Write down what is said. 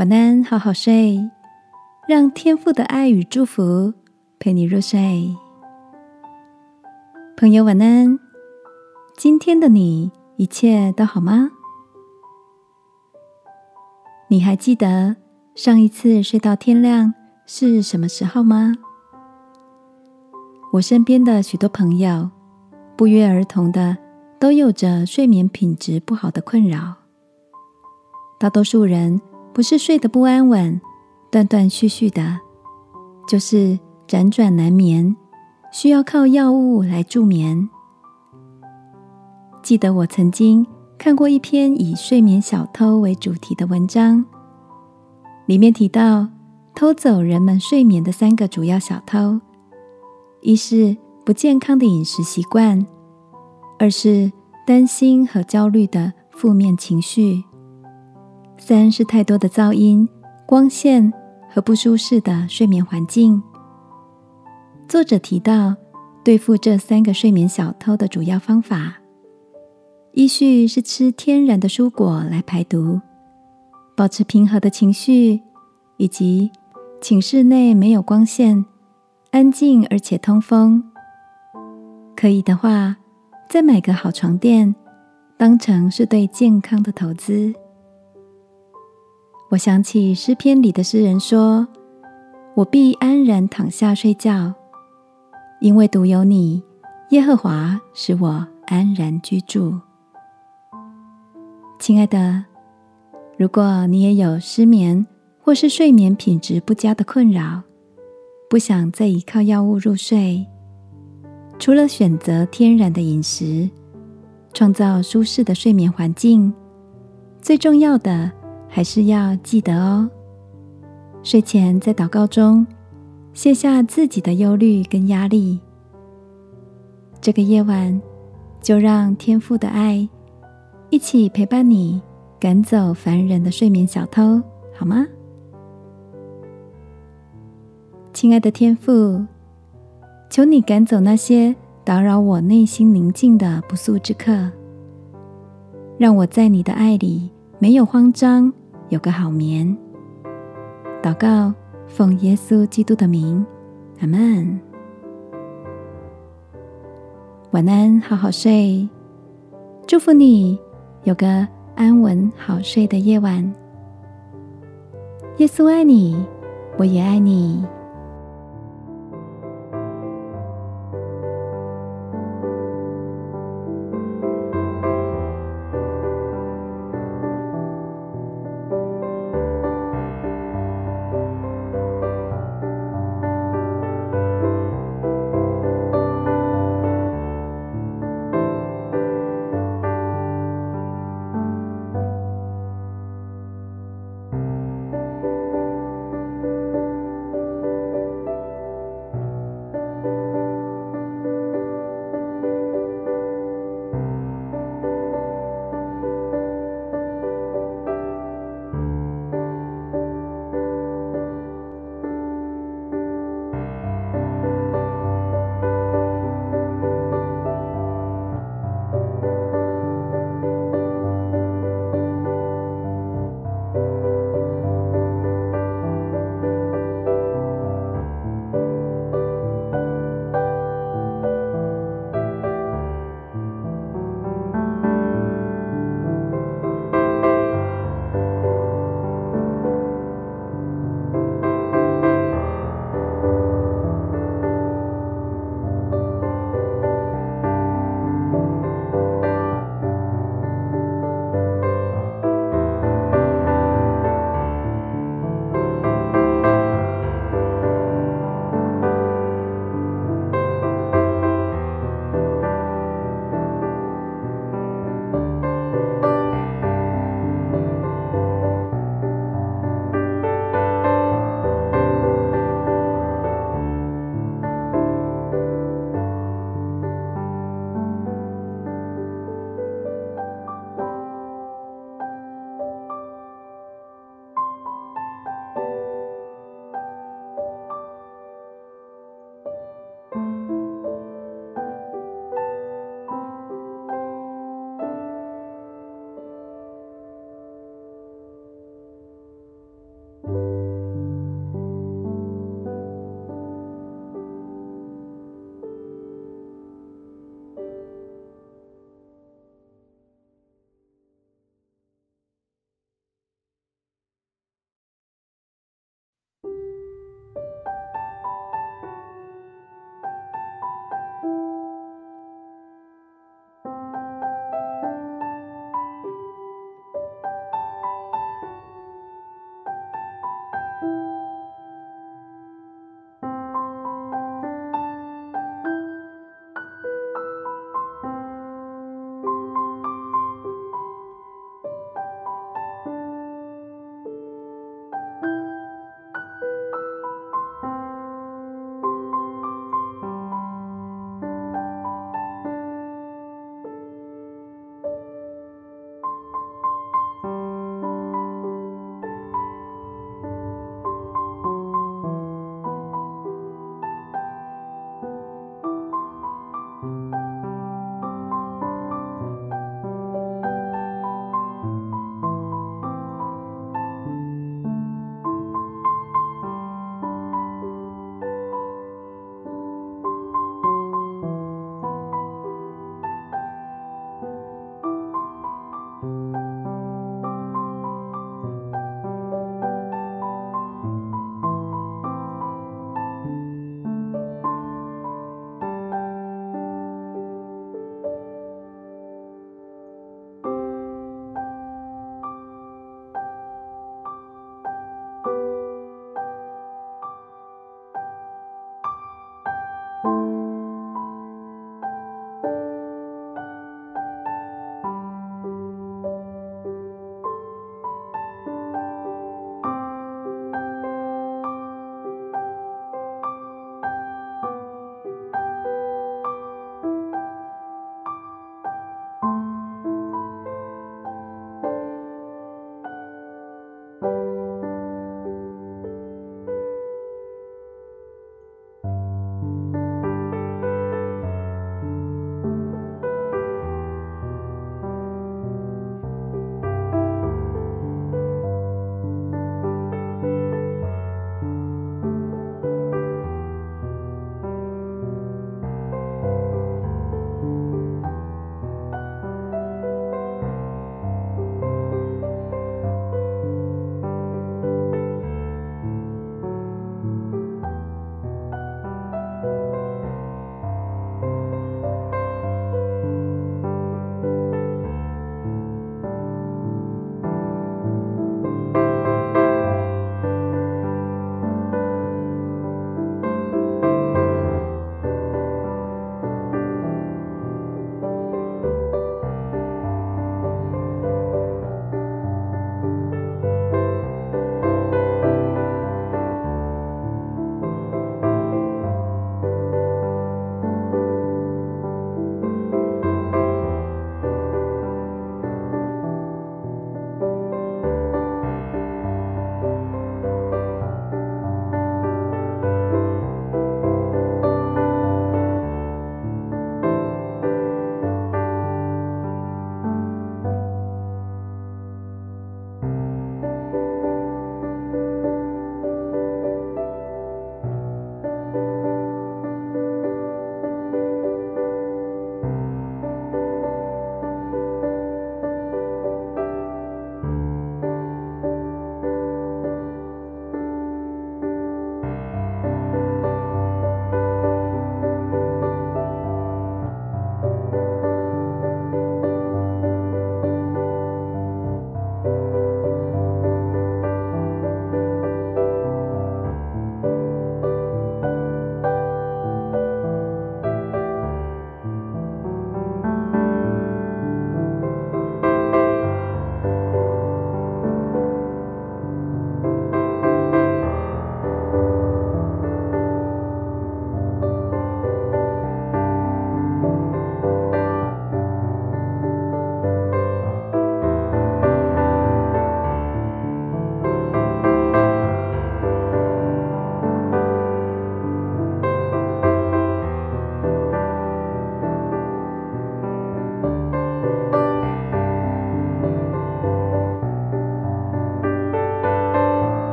晚安，好好睡，让天父的爱与祝福陪你入睡。朋友，晚安。今天的你一切都好吗？你还记得上一次睡到天亮是什么时候吗？我身边的许多朋友不约而同的都有着睡眠品质不好的困扰，大多数人。不是睡得不安稳、断断续续的，就是辗转难眠，需要靠药物来助眠。记得我曾经看过一篇以睡眠小偷为主题的文章，里面提到偷走人们睡眠的三个主要小偷：一是不健康的饮食习惯，二是担心和焦虑的负面情绪。三是太多的噪音、光线和不舒适的睡眠环境。作者提到，对付这三个睡眠小偷的主要方法，依序是吃天然的蔬果来排毒，保持平和的情绪，以及寝室内没有光线、安静而且通风。可以的话，再买个好床垫，当成是对健康的投资。我想起诗篇里的诗人说：“我必安然躺下睡觉，因为独有你，耶和华使我安然居住。”亲爱的，如果你也有失眠或是睡眠品质不佳的困扰，不想再依靠药物入睡，除了选择天然的饮食，创造舒适的睡眠环境，最重要的。还是要记得哦。睡前在祷告中卸下自己的忧虑跟压力。这个夜晚，就让天父的爱一起陪伴你，赶走烦人的睡眠小偷，好吗？亲爱的天父，求你赶走那些打扰我内心宁静的不速之客，让我在你的爱里没有慌张。有个好眠，祷告，奉耶稣基督的名，阿门。晚安，好好睡，祝福你有个安稳好睡的夜晚。耶稣爱你，我也爱你。